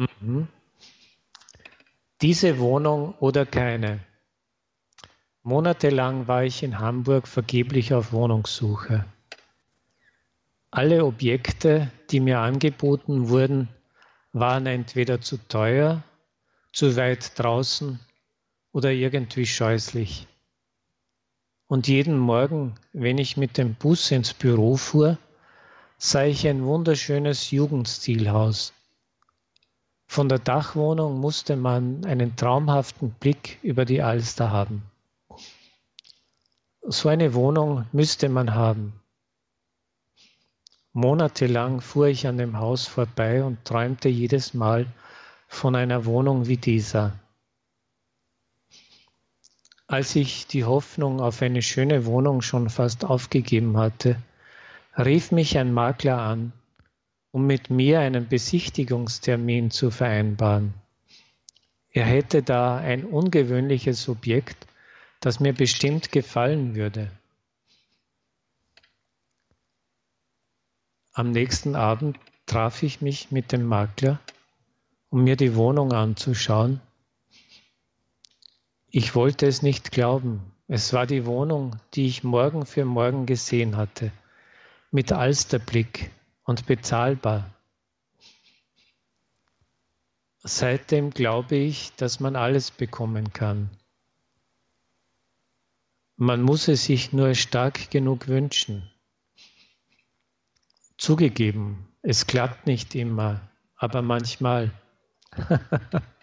Mhm. Diese Wohnung oder keine. Monatelang war ich in Hamburg vergeblich auf Wohnungssuche. Alle Objekte, die mir angeboten wurden, waren entweder zu teuer, zu weit draußen oder irgendwie scheußlich. Und jeden Morgen, wenn ich mit dem Bus ins Büro fuhr, sah ich ein wunderschönes Jugendstilhaus. Von der Dachwohnung musste man einen traumhaften Blick über die Alster haben. So eine Wohnung müsste man haben. Monatelang fuhr ich an dem Haus vorbei und träumte jedes Mal von einer Wohnung wie dieser. Als ich die Hoffnung auf eine schöne Wohnung schon fast aufgegeben hatte, rief mich ein Makler an, um mit mir einen Besichtigungstermin zu vereinbaren. Er hätte da ein ungewöhnliches Objekt, das mir bestimmt gefallen würde. Am nächsten Abend traf ich mich mit dem Makler, um mir die Wohnung anzuschauen. Ich wollte es nicht glauben. Es war die Wohnung, die ich morgen für morgen gesehen hatte, mit Alsterblick und bezahlbar. Seitdem glaube ich, dass man alles bekommen kann. Man muss es sich nur stark genug wünschen. Zugegeben, es klappt nicht immer, aber manchmal.